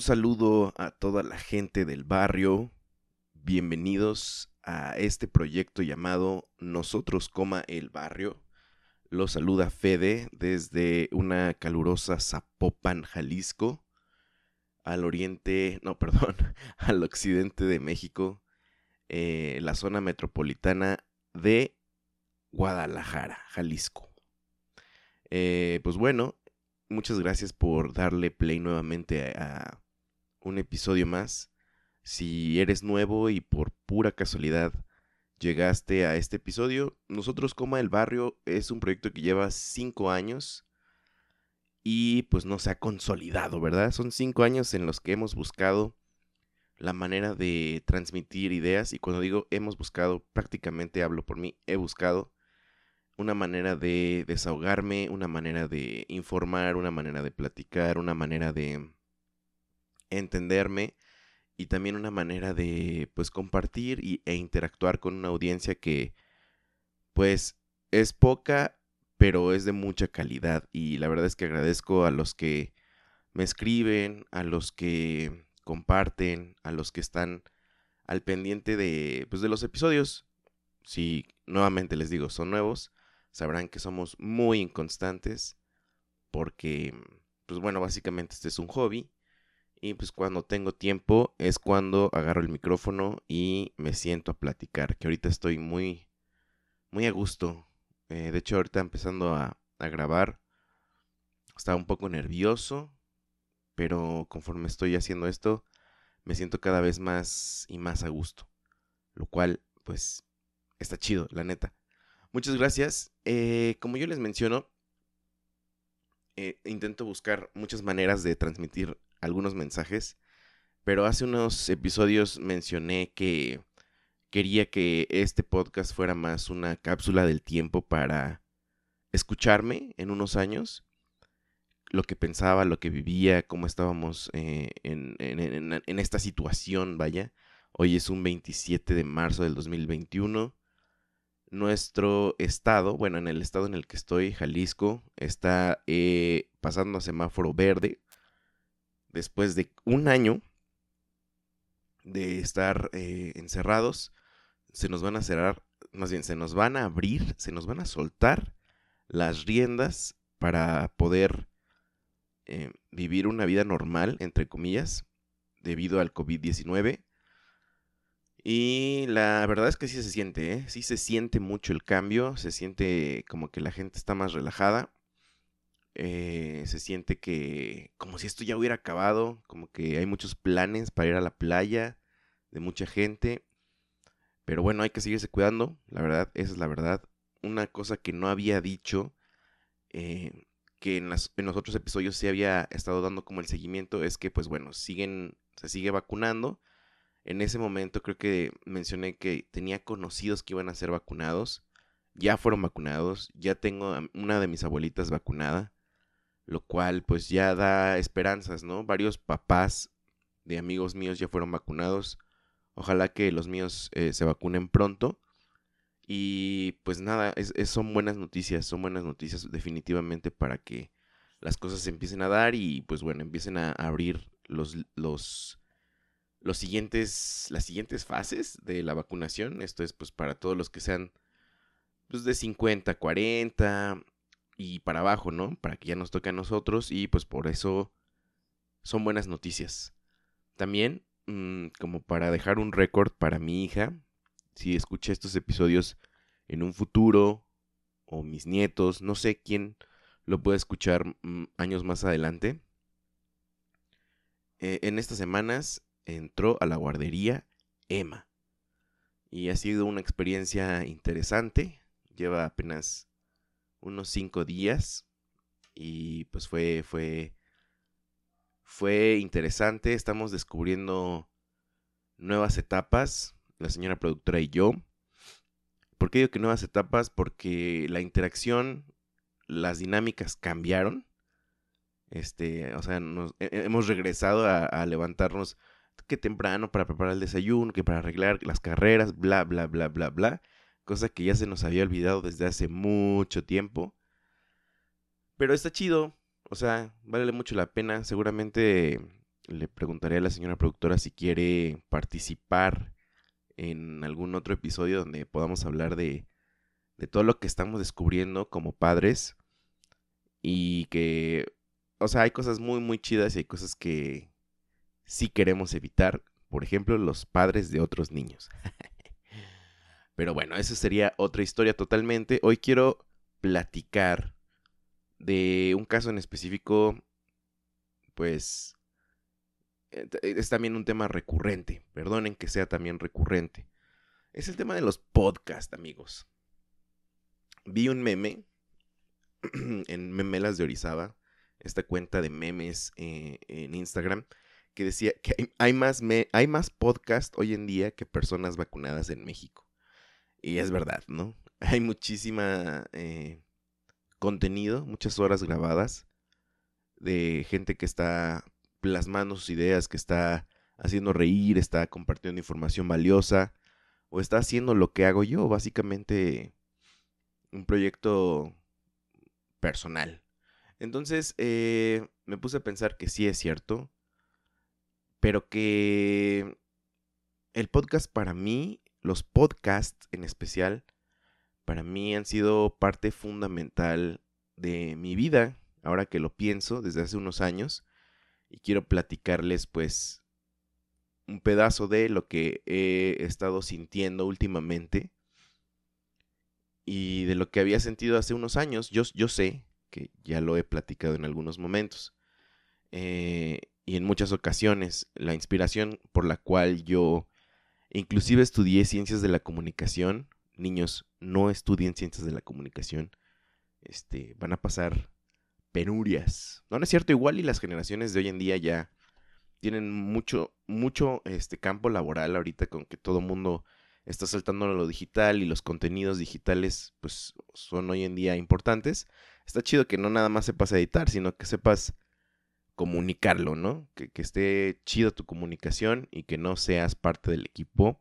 Un saludo a toda la gente del barrio. Bienvenidos a este proyecto llamado Nosotros, coma el barrio. Los saluda Fede desde una calurosa Zapopan, Jalisco, al oriente, no, perdón, al occidente de México, eh, la zona metropolitana de Guadalajara, Jalisco. Eh, pues bueno, muchas gracias por darle play nuevamente a, a un episodio más. Si eres nuevo y por pura casualidad llegaste a este episodio, nosotros Coma el Barrio es un proyecto que lleva cinco años y pues no se ha consolidado, ¿verdad? Son cinco años en los que hemos buscado la manera de transmitir ideas y cuando digo hemos buscado, prácticamente hablo por mí, he buscado una manera de desahogarme, una manera de informar, una manera de platicar, una manera de entenderme y también una manera de pues compartir y, e interactuar con una audiencia que pues es poca pero es de mucha calidad y la verdad es que agradezco a los que me escriben, a los que comparten, a los que están al pendiente de pues de los episodios. Si nuevamente les digo, son nuevos, sabrán que somos muy inconstantes porque pues bueno, básicamente este es un hobby y pues cuando tengo tiempo es cuando agarro el micrófono y me siento a platicar, que ahorita estoy muy, muy a gusto. Eh, de hecho, ahorita empezando a, a grabar, estaba un poco nervioso, pero conforme estoy haciendo esto, me siento cada vez más y más a gusto. Lo cual, pues, está chido, la neta. Muchas gracias. Eh, como yo les menciono, eh, intento buscar muchas maneras de transmitir algunos mensajes, pero hace unos episodios mencioné que quería que este podcast fuera más una cápsula del tiempo para escucharme en unos años, lo que pensaba, lo que vivía, cómo estábamos eh, en, en, esta situación, vaya. Hoy es un 27 de marzo del 2021. Nuestro estado, bueno, en el estado en el que estoy, Jalisco, está eh, pasando a semáforo verde después de un año de estar eh, encerrados, se nos van a cerrar, más bien se nos van a abrir, se nos van a soltar las riendas para poder eh, vivir una vida normal, entre comillas, debido al COVID-19. Y la verdad es que sí se siente, ¿eh? sí se siente mucho el cambio, se siente como que la gente está más relajada eh, se siente que como si esto ya hubiera acabado, como que hay muchos planes para ir a la playa de mucha gente. Pero bueno, hay que seguirse cuidando, la verdad, esa es la verdad. Una cosa que no había dicho, eh, que en, las, en los otros episodios sí había estado dando como el seguimiento, es que pues bueno, siguen, se sigue vacunando. En ese momento creo que mencioné que tenía conocidos que iban a ser vacunados. Ya fueron vacunados. Ya tengo una de mis abuelitas vacunada lo cual pues ya da esperanzas, ¿no? Varios papás de amigos míos ya fueron vacunados. Ojalá que los míos eh, se vacunen pronto. Y pues nada, es, son buenas noticias, son buenas noticias definitivamente para que las cosas se empiecen a dar y pues bueno, empiecen a abrir los, los, los siguientes, las siguientes fases de la vacunación. Esto es pues para todos los que sean pues de 50, 40 y para abajo, ¿no? Para que ya nos toque a nosotros y pues por eso son buenas noticias. También, mm, como para dejar un récord para mi hija, si escucha estos episodios en un futuro o mis nietos, no sé quién lo puede escuchar mm, años más adelante. Eh, en estas semanas entró a la guardería Emma. Y ha sido una experiencia interesante. Lleva apenas unos cinco días. Y pues fue, fue, fue interesante. Estamos descubriendo nuevas etapas, la señora productora y yo. ¿Por qué digo que nuevas etapas? Porque la interacción, las dinámicas cambiaron. Este, o sea, nos, hemos regresado a, levantarnos que temprano para preparar el desayuno, que para arreglar las carreras, bla, bla, bla, bla, bla. Cosa que ya se nos había olvidado desde hace mucho tiempo. Pero está chido, o sea, vale mucho la pena. Seguramente le preguntaré a la señora productora si quiere participar en algún otro episodio donde podamos hablar de, de todo lo que estamos descubriendo como padres. Y que, o sea, hay cosas muy, muy chidas y hay cosas que, si queremos evitar, por ejemplo, los padres de otros niños. Pero bueno, esa sería otra historia totalmente. Hoy quiero platicar de un caso en específico, pues eh, es también un tema recurrente. Perdonen que sea también recurrente. Es el tema de los podcasts, amigos. Vi un meme en Memelas de Orizaba, esta cuenta de memes eh, en Instagram, que decía que hay, más, hay más podcast hoy en día que personas vacunadas en México. Y es verdad, ¿no? Hay muchísima eh, contenido, muchas horas grabadas de gente que está plasmando sus ideas, que está haciendo reír, está compartiendo información valiosa o está haciendo lo que hago yo, básicamente un proyecto personal. Entonces eh, me puse a pensar que sí es cierto, pero que el podcast para mí, los podcasts en especial, para mí han sido parte fundamental de mi vida, ahora que lo pienso desde hace unos años, y quiero platicarles pues un pedazo de lo que he estado sintiendo últimamente y de lo que había sentido hace unos años. Yo, yo sé que ya lo he platicado en algunos momentos. Eh, y en muchas ocasiones la inspiración por la cual yo inclusive estudié ciencias de la comunicación, niños, no estudien ciencias de la comunicación, este, van a pasar penurias. No, es cierto, igual y las generaciones de hoy en día ya tienen mucho, mucho este campo laboral ahorita con que todo mundo está saltando a lo digital y los contenidos digitales pues son hoy en día importantes. Está chido que no nada más sepas editar, sino que sepas comunicarlo, ¿no? Que, esté chido tu comunicación y que no seas parte del equipo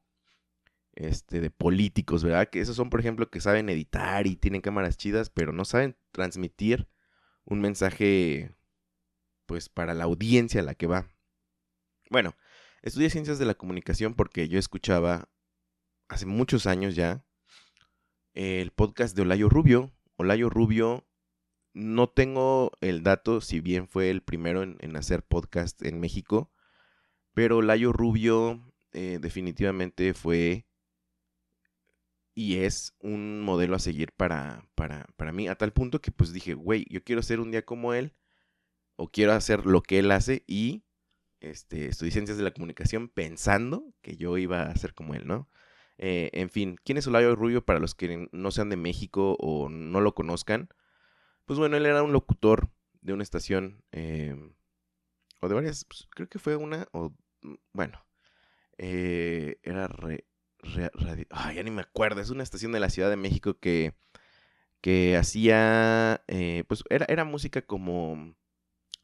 este, de políticos, ¿verdad? Que esos son, por ejemplo, que saben editar y tienen cámaras chidas, pero no saben transmitir un mensaje, pues, para la audiencia a la que va. Bueno, estudié ciencias de la comunicación porque yo escuchaba hace muchos años ya el podcast de Olayo Rubio. Olayo Rubio no tengo el dato, si bien fue el primero en, hacer podcast en México, pero Layo Rubio eh, definitivamente fue y es un modelo a seguir para, para, para mí, a tal punto que pues dije, güey, yo quiero ser un día como él, o quiero hacer lo que él hace, y este, estudié ciencias de la comunicación pensando que yo iba a ser como él, ¿no? Eh, en fin, ¿quién es Olayo Rubio para los que no sean de México o no lo conozcan? Pues bueno, él era un locutor de una estación, em, o de varias, pues, creo que fue una, o mm, bueno, eh, era radio, ay, ya ni me acuerdo, es una estación de la Ciudad de México que, que hacía, eh, pues era, era música como,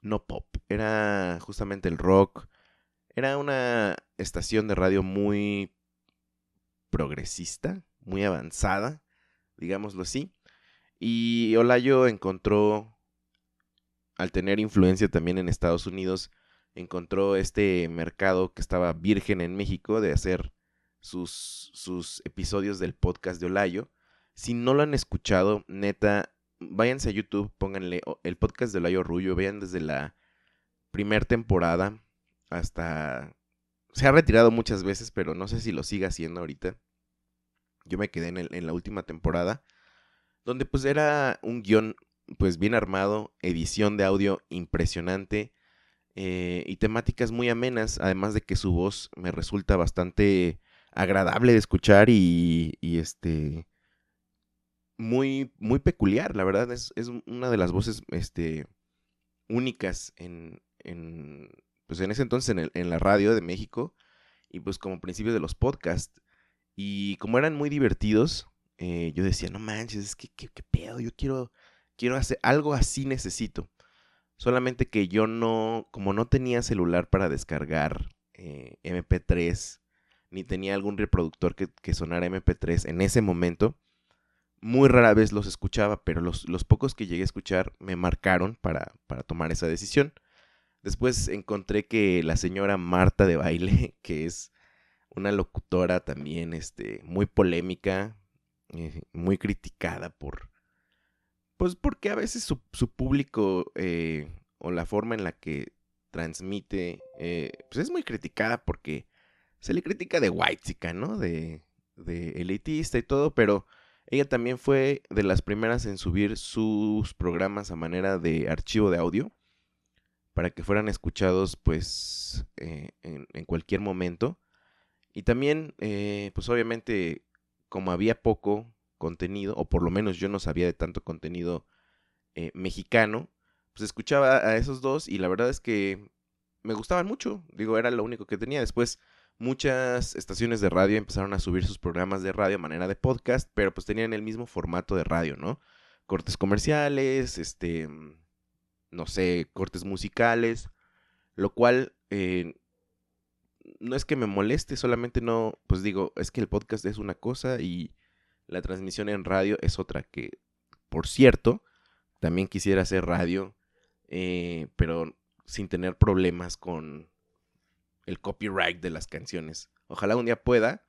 no pop, era justamente el rock, era una estación de radio muy progresista, muy avanzada, digámoslo así. Y Olayo encontró, al tener influencia también en Estados Unidos, encontró este mercado que estaba virgen en México de hacer sus, sus episodios del podcast de Olayo. Si no lo han escuchado, neta, váyanse a YouTube, pónganle el podcast de Layo Rullo, vean desde la primera temporada hasta... Se ha retirado muchas veces, pero no sé si lo sigue haciendo ahorita. Yo me quedé en, en la última temporada, donde pues era un guion pues bien armado, edición de audio impresionante eh, y temáticas muy amenas, además de que su voz me resulta bastante agradable de escuchar y, y este muy, muy peculiar, la verdad, es, es, una de las voces este, únicas en, en, pues en ese entonces en, el, en la radio de México y pues como principio de los podcasts. Y como eran muy divertidos, eh, yo decía, no manches, es que qué pedo, yo quiero quiero hacer algo así necesito. Solamente que yo no, como no tenía celular para descargar eh, MP3, ni tenía algún reproductor que, que, sonara MP3 en ese momento, muy rara vez los escuchaba, pero los, los pocos que llegué a escuchar me marcaron para, para tomar esa decisión. Después encontré que la señora Marta de Baile, que es una locutora también este, muy polémica, eh, muy criticada por, pues porque a veces su, público eh, o la forma en la que transmite, eh, pues es muy criticada porque se le critica de white ¿no? De, de elitista y todo, pero ella también fue de las primeras en subir sus programas a manera de archivo de audio para que fueran escuchados pues en, en, cualquier momento. Y también, pues obviamente, como había poco contenido, o por lo menos yo no sabía de tanto contenido eh, mexicano, pues escuchaba a esos dos y la verdad es que me gustaban mucho, digo, era lo único que tenía. Después muchas estaciones de radio empezaron a subir sus programas de radio a manera de podcast, pero pues tenían el mismo formato de radio, ¿no? Cortes comerciales, este, no sé, cortes musicales, lo cual eh, no es que me moleste, solamente no, pues digo, es que el podcast es una cosa y la transmisión en radio es otra que, por cierto, también quisiera hacer radio, eh, pero sin tener problemas con el copyright de las canciones. Ojalá un día pueda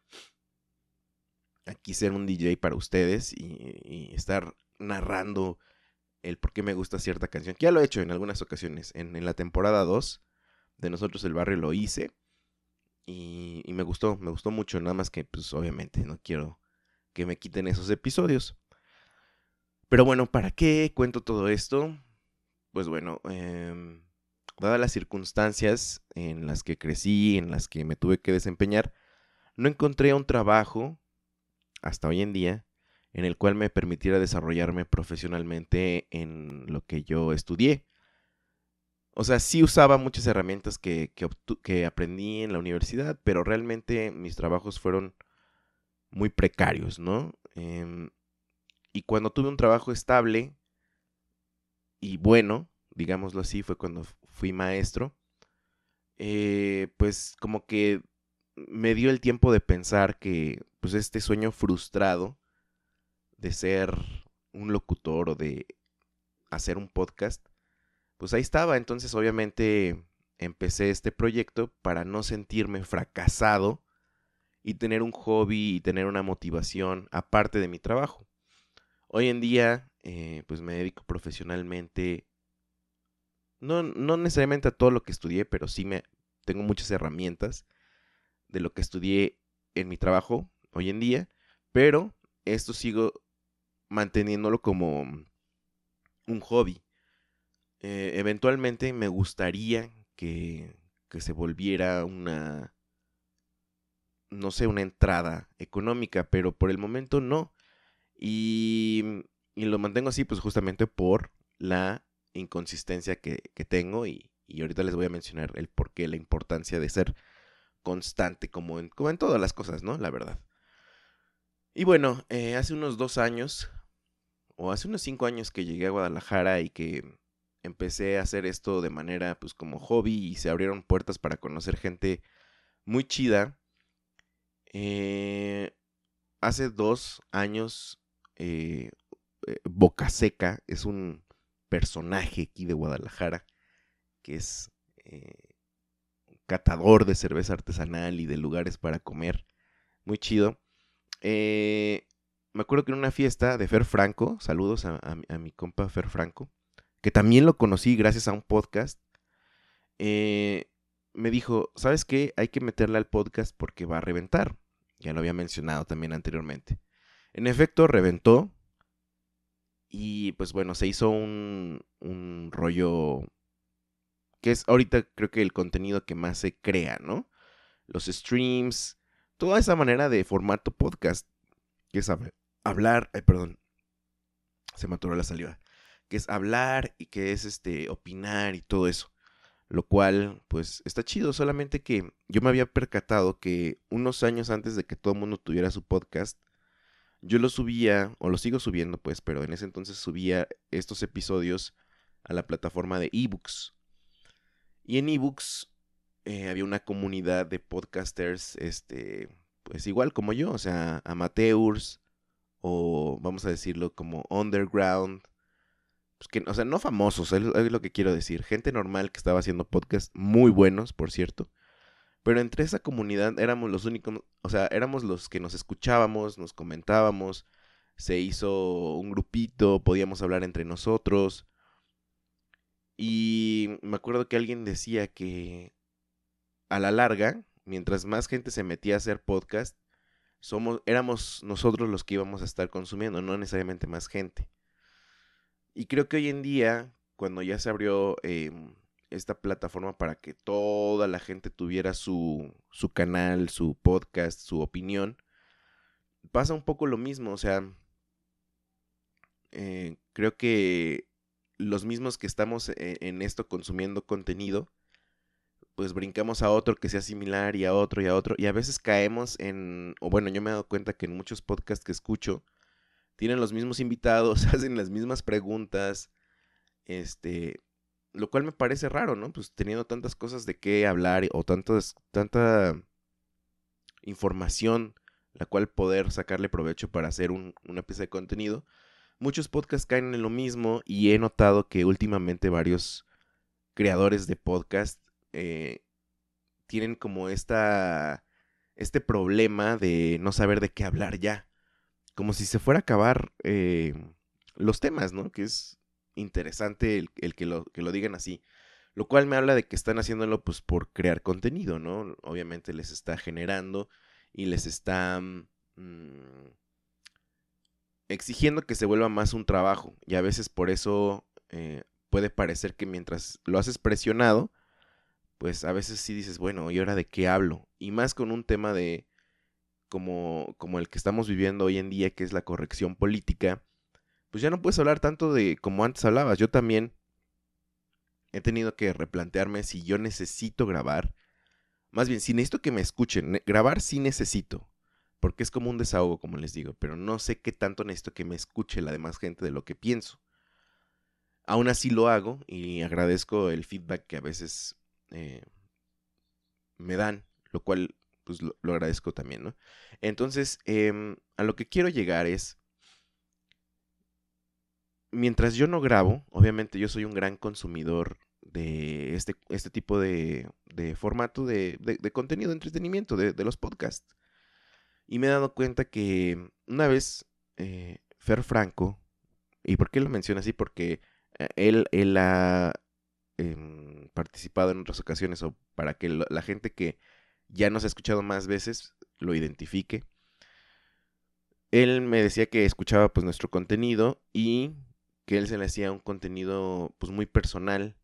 aquí ser un DJ para ustedes y, estar narrando el por qué me gusta cierta canción. ya lo he hecho en algunas ocasiones. En, la temporada 2 de Nosotros el Barrio lo hice. Y, y, me gustó, me gustó mucho. Nada más que, pues obviamente, no quiero que me quiten esos episodios. Pero bueno, ¿para qué cuento todo esto? Pues bueno, eh, dadas las circunstancias en las que crecí, en las que me tuve que desempeñar, no encontré un trabajo, hasta hoy en día, en el cual me permitiera desarrollarme profesionalmente en lo que yo estudié. O sea, sí usaba muchas herramientas que, que, aprendí en la universidad, pero realmente mis trabajos fueron muy precarios, ¿no? Em, y cuando tuve un trabajo estable y bueno, digámoslo así, fue cuando fui maestro, eh, pues como que me dio el tiempo de pensar que pues este sueño frustrado de ser un locutor o de hacer un podcast, pues ahí estaba. Entonces obviamente empecé este proyecto para no sentirme fracasado y tener un hobby y tener una motivación aparte de mi trabajo. Hoy en día, eh, pues me dedico profesionalmente, no, no necesariamente a todo lo que estudié, pero sí me tengo muchas herramientas de lo que estudié en mi trabajo hoy en día, pero esto sigo manteniéndolo como un hobby. Eh, eventualmente me gustaría que, que se volviera una no sé, una entrada económica, pero por el momento no. Y, y lo mantengo así, pues justamente por la inconsistencia que, que tengo y, y, ahorita les voy a mencionar el por qué, la importancia de ser constante, como en, como en todas las cosas, ¿no? La verdad. Y bueno, eh, hace unos dos años, o hace unos cinco años que llegué a Guadalajara y que empecé a hacer esto de manera, pues como hobby y se abrieron puertas para conocer gente muy chida eh, hace dos años, eh, eh, Boca Seca es un personaje aquí de Guadalajara que es catador de cerveza artesanal y de lugares para comer. Muy chido. me me acuerdo que en una fiesta de Fer Franco, saludos a, mi compa Fer Franco, que también lo conocí gracias a un podcast, eh, me dijo, ¿sabes qué? Hay que meterle al podcast porque va a reventar. Ya lo había mencionado también anteriormente. En efecto, reventó. Y pues bueno, se hizo un, un rollo que es ahorita creo que el contenido que más se crea, ¿no? Los streams, toda esa manera de formato podcast, que es hablar, perdón, se me la saliva, que es hablar y que es este opinar y todo eso. Lo cual, pues, está chido, solamente que yo me había percatado que unos años antes de que todo el mundo tuviera su podcast, yo lo subía, o lo sigo subiendo, pues, pero en ese entonces subía estos episodios a la plataforma de ebooks. Y en ebooks eh, había una comunidad de podcasters, este, pues igual como yo, o sea, amateurs, o vamos a decirlo como underground, pues que, o sea, no famosos, es, lo que quiero decir, gente normal que estaba haciendo podcasts muy buenos, por cierto, pero entre esa comunidad éramos los únicos, o sea, éramos los que nos escuchábamos, nos comentábamos, se hizo un grupito, podíamos hablar entre nosotros. Y me acuerdo que alguien decía que a la larga, mientras más gente se metía a hacer podcast, somos, éramos nosotros los que íbamos a estar consumiendo, no necesariamente más gente. Y creo que hoy en día, cuando ya se abrió em, esta plataforma para que toda la gente tuviera su, su canal, su podcast, su opinión, pasa un poco lo mismo. O sea, eh, creo que los mismos que estamos e, en esto consumiendo contenido, pues brincamos a otro que sea similar y a otro y a otro. Y a veces caemos en, o bueno, yo me he dado cuenta que en muchos podcasts que escucho, tienen los mismos invitados, hacen las mismas preguntas, este, lo cual me parece raro, ¿no? Pues teniendo tantas cosas de qué hablar o tantas, tanta información la cual poder sacarle provecho para hacer un, una pieza de contenido. Muchos podcasts caen en lo mismo y he notado que últimamente varios creadores de podcast eh, tienen como esta, este problema de no saber de qué hablar ya. Como si se fuera a acabar eh, los temas, ¿no? Que es interesante el, que, lo, que lo digan así. Lo cual me habla de que están haciéndolo pues por crear contenido, ¿no? Obviamente les está generando y les está mm, exigiendo que se vuelva más un trabajo. Y a veces por eso eh, puede parecer que mientras lo haces presionado, pues a veces sí dices, bueno, ¿y ahora de qué hablo? Y más con un tema de como, como el que estamos viviendo hoy en día, que es la corrección política, pues ya no puedes hablar tanto de como antes hablabas. Yo también he tenido que replantearme si yo necesito grabar. Más bien, si necesito que me escuchen, grabar sí necesito, porque es como un desahogo, como les digo, pero no sé qué tanto necesito que me escuche la demás gente de lo que pienso. Aún así lo hago y agradezco el feedback que a veces eh, me dan, lo cual pues lo, agradezco también, ¿no? Entonces, em, a lo que quiero llegar es, mientras yo no grabo, obviamente yo soy un gran consumidor de este, este tipo de, de formato de, de, contenido de entretenimiento, de, los podcasts. Y me he dado cuenta que una vez eh, Fer Franco, ¿y por qué lo menciona así? Porque eh, él, él ha em, participado en otras ocasiones o para que la gente que ya nos ha escuchado más veces lo identifique. Él me decía que escuchaba pues nuestro contenido y que él se le hacía un contenido pues muy personal.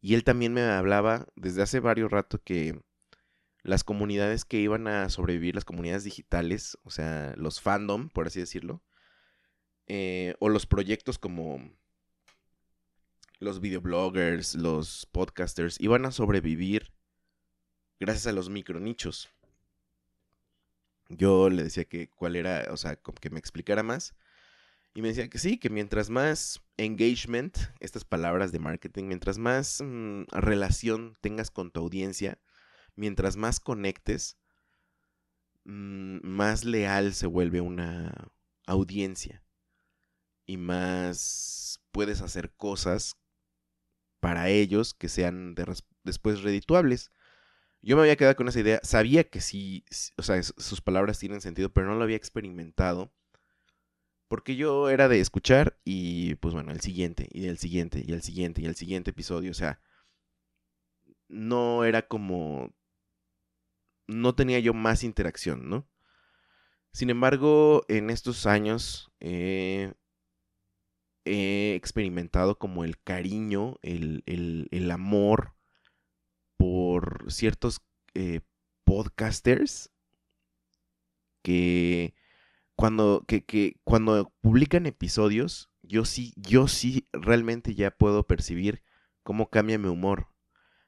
Y él también me hablaba desde hace varios rato que las comunidades que iban a sobrevivir, las comunidades digitales, o sea, los fandom, por así decirlo, eh, o los proyectos como los videobloggers, los podcasters, iban a sobrevivir gracias a los micronichos. Yo le decía que cuál era, o sea, que me explicara más. Y me decía que sí, que mientras más engagement, estas palabras de marketing, mientras más mm, relación tengas con tu audiencia, mientras más conectes, mm, más leal se vuelve una audiencia. Y más puedes hacer cosas para ellos que sean después redituables. Yo me había quedado con esa idea, sabía que sí, o sea, sus palabras tienen sentido, pero no lo había experimentado Porque yo era de escuchar y pues bueno, el siguiente, y el siguiente, y el siguiente, y el siguiente episodio. O sea, no era como... No tenía yo más interacción, ¿no? Sin embargo, en estos años he experimentado como el cariño, el, el, amor por ciertos eh, podcasters que cuando, que, que cuando publican episodios, yo sí, yo sí realmente ya puedo percibir cómo cambia mi humor.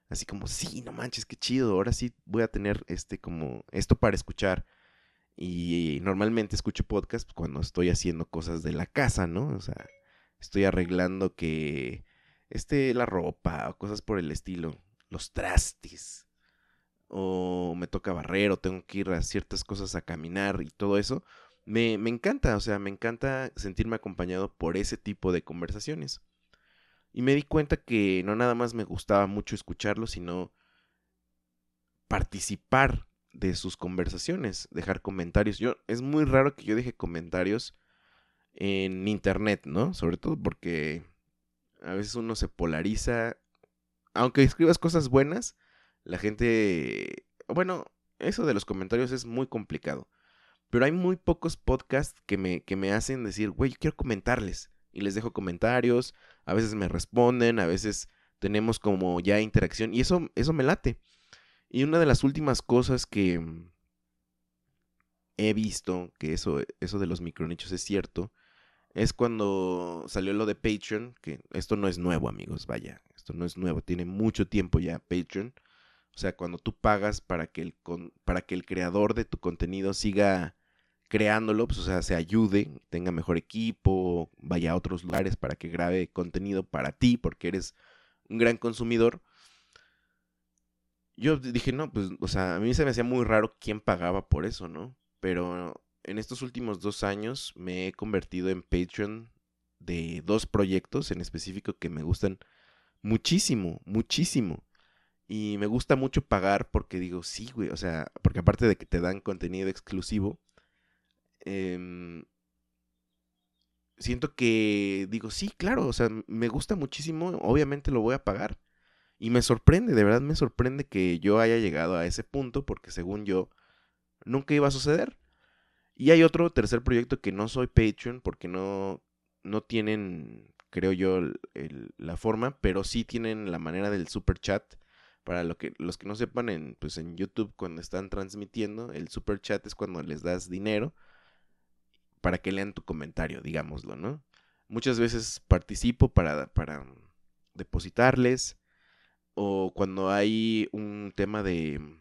Así como, sí, no manches, qué chido, ahora sí voy a tener este como esto para escuchar. Y normalmente escucho podcast cuando estoy haciendo cosas de la casa, ¿no? O sea, estoy arreglando que este la ropa o cosas por el estilo, los trastes o me toca barrer o tengo que ir a ciertas cosas a caminar y todo eso, me, me encanta, o sea, me encanta sentirme acompañado por ese tipo de conversaciones. Y me di cuenta que no nada más me gustaba mucho escucharlo, sino participar de sus conversaciones, dejar comentarios. Yo es muy raro que yo deje comentarios en internet, ¿no? Sobre todo porque a veces uno se polariza. Aunque escribas cosas buenas, la gente, bueno, eso de los comentarios es muy complicado. Pero hay muy pocos podcasts que me, que me hacen decir, güey, quiero comentarles. Y les dejo comentarios, a veces me responden, a veces tenemos como ya interacción. Y eso, eso me late. Y una de las últimas cosas que he visto, que eso, eso de los micronichos es cierto, es cuando salió lo de Patreon, que esto no es nuevo, amigos, vaya, esto no es nuevo, tiene mucho tiempo ya Patreon. O sea, cuando tú pagas para que el, para que el creador de tu contenido siga creándolo, pues, o sea, se ayude, tenga mejor equipo, vaya a otros lugares para que grabe contenido para ti, porque eres un gran consumidor. Yo dije, no, pues, o sea, a mí se me hacía muy raro quién pagaba por eso, ¿no? Pero en estos últimos dos años me he convertido en Patreon de dos proyectos en específico que me gustan muchísimo, muchísimo. Y me gusta mucho pagar porque digo, sí, güey, o sea, porque aparte de que te dan contenido exclusivo, em, siento que digo, sí, claro, o sea, me gusta muchísimo, obviamente lo voy a pagar. Y me sorprende, de verdad me sorprende que yo haya llegado a ese punto porque según yo, nunca iba a suceder. Y hay otro tercer proyecto que no soy Patreon porque no, no tienen, creo yo, la forma, pero sí tienen la manera del super chat para lo que, los que no sepan, en, pues en YouTube cuando están transmitiendo, el super chat es cuando les das dinero para que lean tu comentario, digámoslo, ¿no? Muchas veces participo para, para depositarles o cuando hay un tema de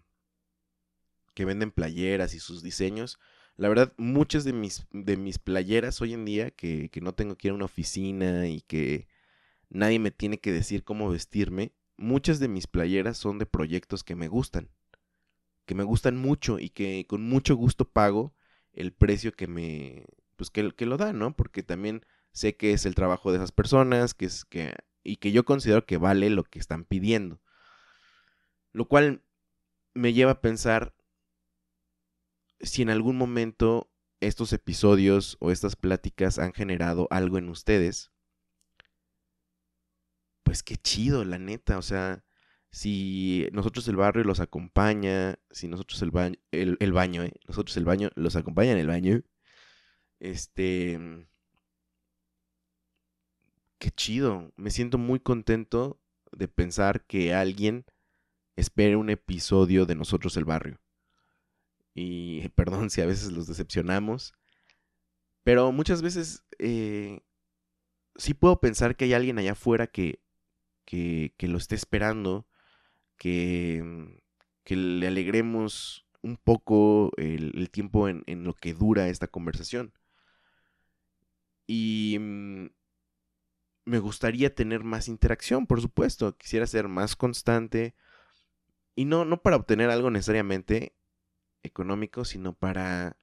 que venden playeras y sus diseños. La verdad, muchas de mis, de mis playeras hoy en día, que, que no tengo que ir a una oficina y que nadie me tiene que decir cómo vestirme, muchas de mis playeras son de proyectos que me gustan, que me gustan mucho y que con mucho gusto pago el precio que me, pues que, que lo dan, ¿no? Porque también sé que es el trabajo de esas personas, que es que, y que yo considero que vale lo que están pidiendo. Lo cual me lleva a pensar si en algún momento estos episodios o estas pláticas han generado algo en ustedes pues qué chido, la neta, o sea, si nosotros el barrio los acompaña, si nosotros el baño, el, baño, ¿eh? Nosotros el baño los acompaña en el baño, este... Qué chido, me siento muy contento de pensar que alguien espere un episodio de nosotros el barrio. Y perdón si a veces los decepcionamos, pero muchas veces eh, sí puedo pensar que hay alguien allá afuera que que, lo esté esperando, que, mm, que le alegremos un poco el, tiempo en, en, lo que dura esta conversación. Y mm, me gustaría tener más interacción, por supuesto. Quisiera ser más constante. Y no, no para obtener algo necesariamente económico, sino para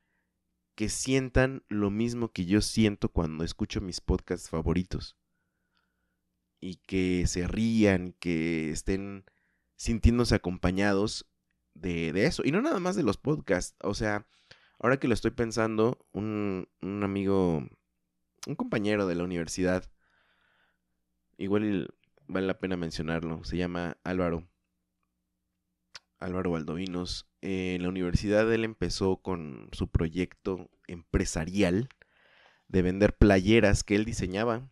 que sientan lo mismo que yo siento cuando escucho mis podcasts favoritos y que se rían, que estén sintiéndose acompañados de, eso. Y no nada más de los podcasts. O sea, ahora que lo estoy pensando, un, amigo un compañero de la universidad. Igual vale la pena mencionarlo. Se llama Álvaro. Álvaro Valdovinos. en la universidad él empezó con su proyecto empresarial de vender playeras que él diseñaba.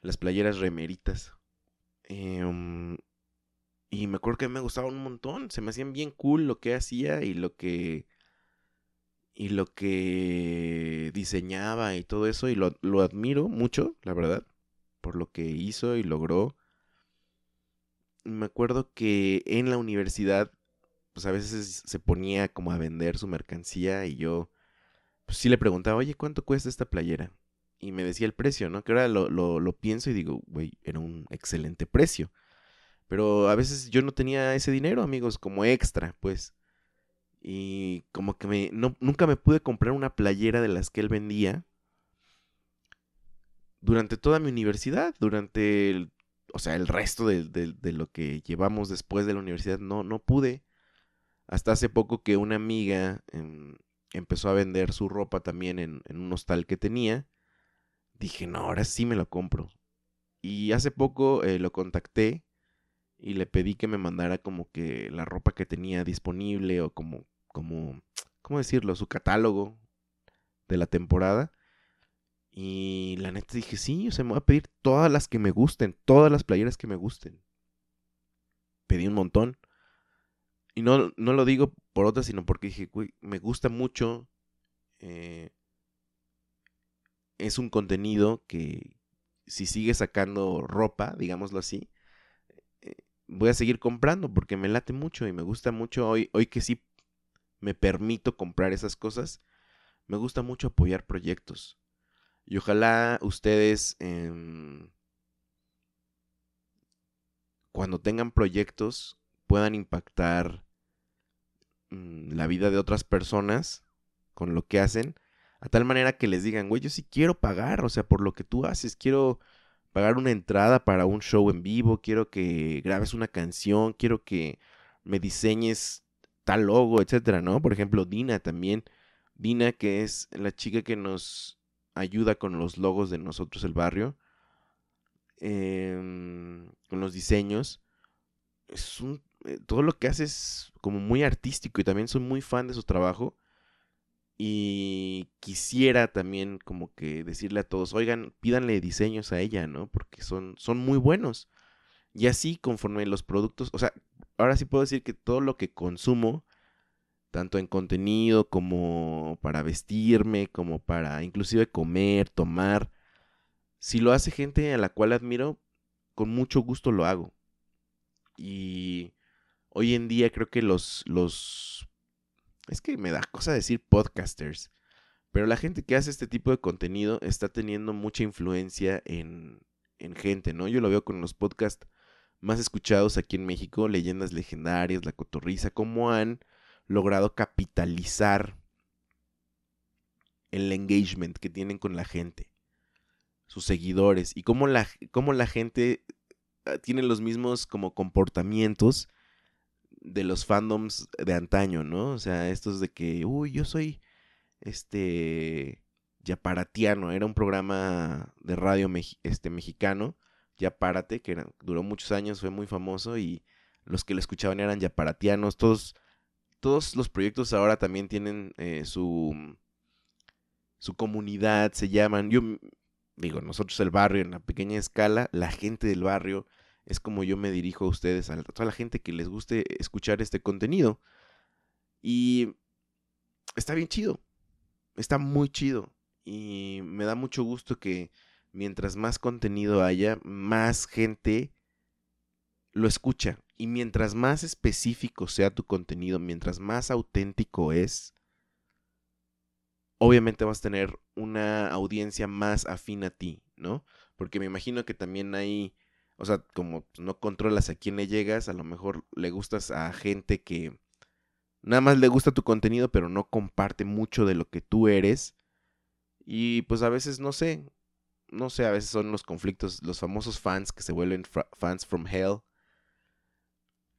Las playeras remeritas. Em, y me acuerdo que me gustaban un montón. Se me hacían bien cool lo que hacía y lo que. Y lo que diseñaba y todo eso. Y lo, lo admiro mucho, la verdad. Por lo que hizo y logró. Me acuerdo que en la universidad. Pues a veces se ponía como a vender su mercancía. Y yo. Pues sí le preguntaba, oye, ¿cuánto cuesta esta playera? Y me decía el precio, ¿no? Que ahora lo, lo, pienso y digo, güey, era un excelente precio. Pero a veces yo no tenía ese dinero, amigos, como extra, pues. Y como que me, no, nunca me pude comprar una playera de las que él vendía. Durante toda mi universidad, durante el, o sea, el resto de, de, lo que llevamos después de la universidad, no, no pude. Hasta hace poco que una amiga em, empezó a vender su ropa también en, un hostal que tenía. Dije, no, ahora sí me lo compro. Y hace poco eh, lo contacté y le pedí que me mandara como que la ropa que tenía disponible o como, como, ¿cómo decirlo? Su catálogo de la temporada. Y la neta dije, sí, o sea, me voy a pedir todas las que me gusten, todas las playeras que me gusten. Pedí un montón. Y no, no lo digo por otra, sino porque dije, me gusta mucho. Eh, es un contenido que si sigue sacando ropa, digámoslo así, voy a seguir comprando porque me late mucho y me gusta mucho hoy, hoy que sí me permito comprar esas cosas, me gusta mucho apoyar proyectos. Y ojalá ustedes cuando tengan proyectos puedan impactar mm, la vida de otras personas con lo que hacen, a tal manera que les digan, güey, yo sí quiero pagar, o sea, por lo que tú haces, quiero pagar una entrada para un show en vivo, quiero que grabes una canción, quiero que me diseñes tal logo, etcétera, ¿no? Por ejemplo, Dina también. Dina, que es la chica que nos ayuda con los logos de nosotros, el barrio, em, con los diseños. Es un, eh, todo lo que hace es como muy artístico y también soy muy fan de su trabajo. Y quisiera también como que decirle a todos, oigan, pídanle diseños a ella, ¿no? Porque son, son muy buenos. Y así conforme los productos, o sea, ahora sí puedo decir que todo lo que consumo, tanto en contenido como para vestirme, como para inclusive comer, tomar, si lo hace gente a la cual admiro, con mucho gusto lo hago. Y hoy en día creo que los, los es que me da cosa decir podcasters, pero la gente que hace este tipo de contenido está teniendo mucha influencia en, en gente, ¿no? Yo lo veo con los podcasts más escuchados aquí en México, Leyendas Legendarias, La Cotorriza, cómo han logrado capitalizar el engagement que tienen con la gente, sus seguidores, y cómo la, cómo la gente ah, tiene los mismos como comportamientos de los fandoms de antaño, ¿no? O sea, estos de que, uy, yo soy este Yaparatiano, era un programa de radio este, mexicano, Yaparate, que duró muchos años, fue muy famoso y los que lo escuchaban eran Yaparatianos, todos, todos los proyectos ahora también tienen eh, su, su comunidad, se llaman, yo digo, nosotros el barrio en la pequeña escala, la gente del barrio es como yo me dirijo a ustedes, a toda la gente que les guste escuchar este contenido. Y está bien chido, está muy chido. Y me da mucho gusto que mientras más contenido haya, más gente lo escucha. Y mientras más específico sea tu contenido, mientras más auténtico es, obviamente vas a tener una audiencia más afín a ti, ¿no? Porque me imagino que también hay o sea, como no controlas a quién le llegas, a lo mejor le gustas a gente que nada más le gusta tu contenido, pero no comparte mucho de lo que tú eres. Y pues a veces no sé, no sé, a veces son los conflictos, los famosos fans que se vuelven fans from hell.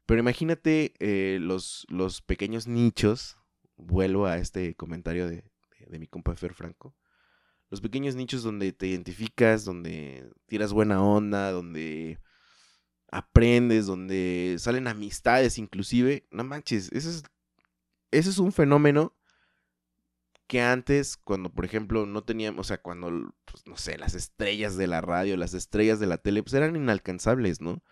Pero imagínate eh, los, los pequeños nichos, vuelvo a este comentario de, de, mi compa Fer Franco, los pequeños nichos donde te identificas, donde tiras buena onda, donde aprendes, donde salen amistades inclusive. No manches, ese es, ese es un fenómeno que antes, cuando por ejemplo no teníamos, o sea, cuando, pues, no sé, las estrellas de la radio, las estrellas de la tele, pues eran inalcanzables, ¿no?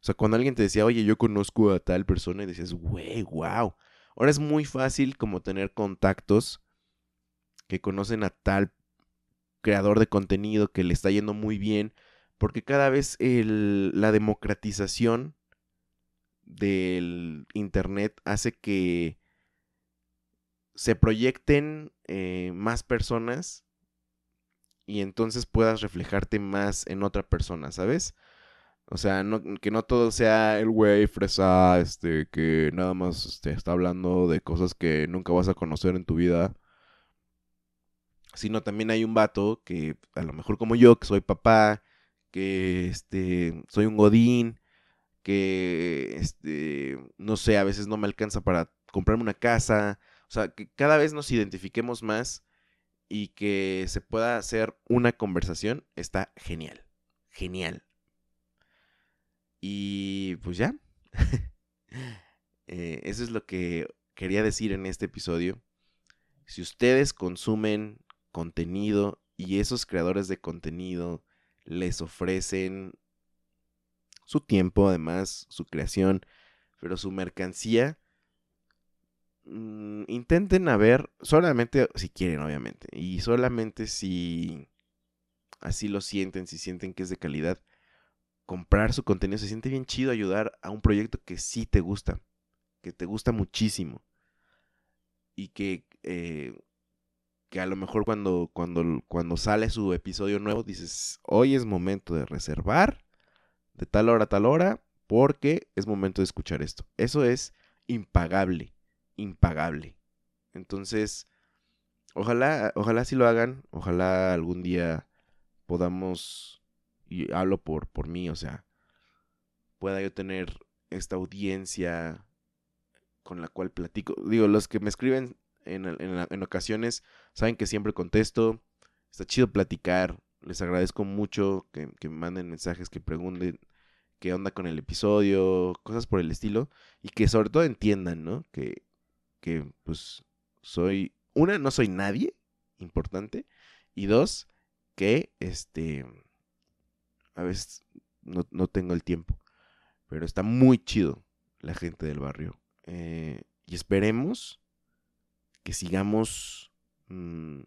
O sea, cuando alguien te decía, oye, yo conozco a tal persona, y decías, güey, wow. Ahora es muy fácil como tener contactos que conocen a tal creador de contenido que le está yendo muy bien, porque cada vez la democratización del Internet hace que se proyecten eh, más personas y entonces puedas reflejarte más en otra persona, ¿sabes? O sea, que no todo sea el güey fresa, este, que nada más este, está hablando de cosas que nunca vas a conocer en tu vida. Sino también hay un vato que, a lo mejor como yo, que soy papá, que este, soy un godín, que, este, no sé, a veces no me alcanza para comprarme una casa. O sea, que cada vez nos identifiquemos más y que se pueda hacer una conversación está genial. Genial. Y pues ya. Eh, eso es lo que quería decir en este episodio. Si ustedes consumen contenido y esos creadores de contenido les ofrecen su tiempo, además, su creación, pero su mercancía, mm, intenten a ver, solamente si quieren, obviamente, y solamente si así lo sienten, si sienten que es de calidad, comprar su contenido, se siente bien chido ayudar a un proyecto que sí te gusta, que te gusta muchísimo. Y que, eh, que a lo mejor cuando, cuando, cuando sale su episodio nuevo dices, hoy es momento de reservar de tal hora a tal hora porque es momento de escuchar esto. Eso es impagable, impagable. Entonces, ojalá, ojalá si lo hagan, ojalá algún día podamos y hablo por, por mí, o sea, pueda yo tener esta audiencia con la cual platico. Digo, los que me escriben en, en, ocasiones saben que siempre contesto. Está chido platicar. Les agradezco mucho que, que me manden mensajes, que pregunten qué onda con el episodio, cosas por el estilo. Y que sobre todo entiendan, ¿no? Que, que pues soy, una, no soy nadie importante. Y dos, que este a veces no, tengo el tiempo. Pero está muy chido la gente del barrio. Eh, y esperemos que sigamos mm,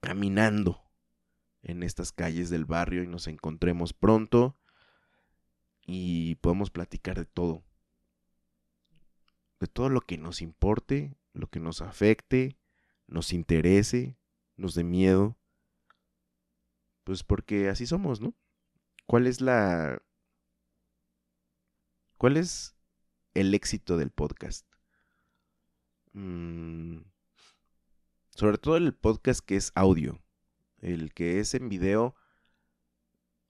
caminando en estas calles del barrio y nos encontremos pronto y podamos platicar de todo. De todo lo que nos importe, lo que nos afecte, nos interese, nos dé miedo. Pues porque así somos, ¿no? ¿Cuál es la... ¿Cuál es el éxito del podcast? Mm, sobre todo el podcast que es audio. El que es en video,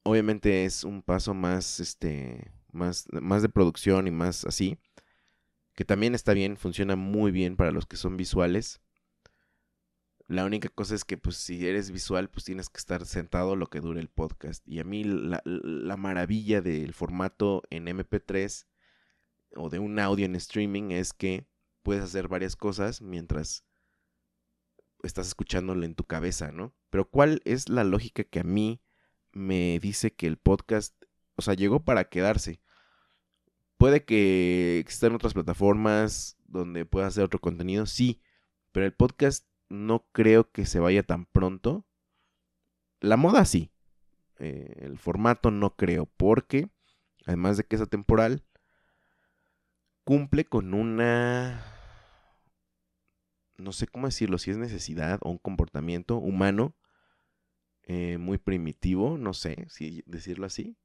obviamente es un paso más, este, más, más de producción y más así. Que también está bien, funciona muy bien para los que son visuales. La única cosa es que, pues, si eres visual, pues tienes que estar sentado lo que dure el podcast. Y a mí la, maravilla del formato en MP3 o de un audio en streaming es que puedes hacer varias cosas mientras estás escuchándolo en tu cabeza, ¿no? Pero ¿cuál es la lógica que a mí me dice que el podcast, o sea, llegó para quedarse? Puede que existan otras plataformas donde puedas hacer otro contenido, sí, pero el podcast no creo que se vaya tan pronto. La moda sí. Eh, el formato no creo, porque además de que es atemporal, cumple con una... No sé cómo decirlo, si es necesidad o un comportamiento humano eh, muy primitivo, no sé si decirlo así.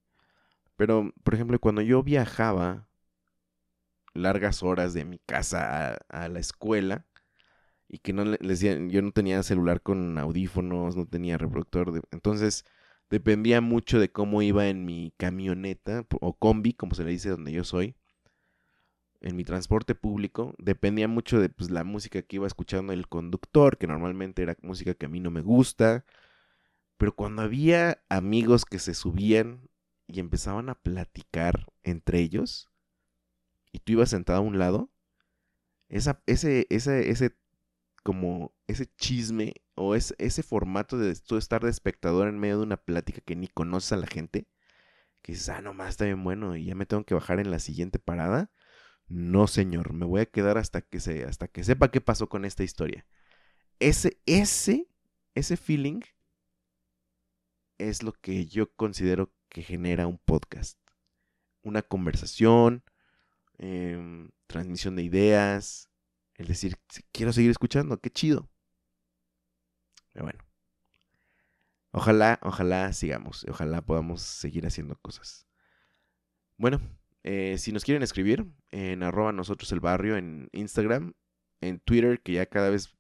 Pero, por ejemplo, cuando yo viajaba largas horas de mi casa a, a la escuela, y que no les yo no tenía celular con audífonos, no tenía reproductor, entonces dependía mucho de cómo iba en mi camioneta o combi, como se le dice donde yo soy. en mi transporte público, dependía mucho de pues, la música que iba escuchando el conductor, que normalmente era música que a mí no me gusta. Pero cuando había amigos que se subían y empezaban a platicar entre ellos, y tú ibas sentado a un lado, esa, ese, ese, ese, como ese chisme o es, ese formato de tú estar de espectador en medio de una plática que ni conoces a la gente, que dices, ah, nomás está bien bueno y ya me tengo que bajar en la siguiente parada. No, señor, me voy a quedar hasta que, se, hasta que sepa qué pasó con esta historia. Ese, ese, ese feeling es lo que yo considero que genera un podcast. Una conversación, em, transmisión de ideas, el decir, quiero seguir escuchando, qué chido. Pero bueno. Ojalá, ojalá sigamos, ojalá podamos seguir haciendo cosas. Bueno, eh, si nos quieren escribir, en arroba nosotros el barrio, en Instagram, en Twitter, que ya cada vez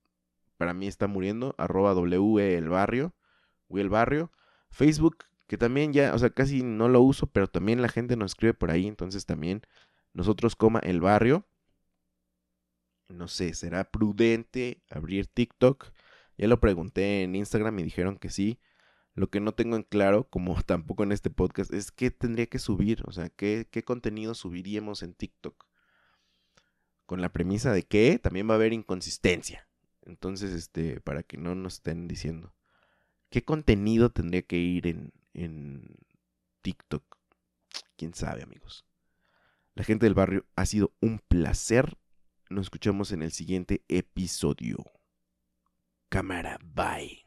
para mí está muriendo, arroba W el barrio, el barrio, Facebook, que también ya, o sea, casi no lo uso, pero también la gente nos escribe por ahí, entonces también nosotros coma el barrio. No sé, ¿será prudente abrir TikTok? Ya lo pregunté en Instagram y dijeron que sí. Lo que no tengo en claro, como tampoco en este podcast, es qué tendría que subir, o sea, qué, qué contenido subiríamos en TikTok. Con la premisa de que también va a haber inconsistencia. Entonces, este, para que no nos estén diciendo. ¿Qué contenido tendría que ir en, en TikTok? Quién sabe, amigos. La gente del barrio ha sido un placer. Nos escuchamos en el siguiente episodio. Cámara, bye.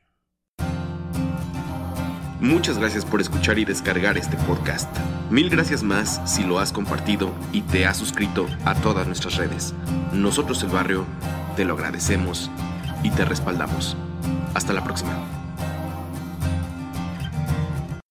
Muchas gracias por escuchar y descargar este podcast. Mil gracias más si lo has compartido y te has suscrito a todas nuestras redes. Nosotros el barrio te lo agradecemos y te respaldamos. Hasta la próxima.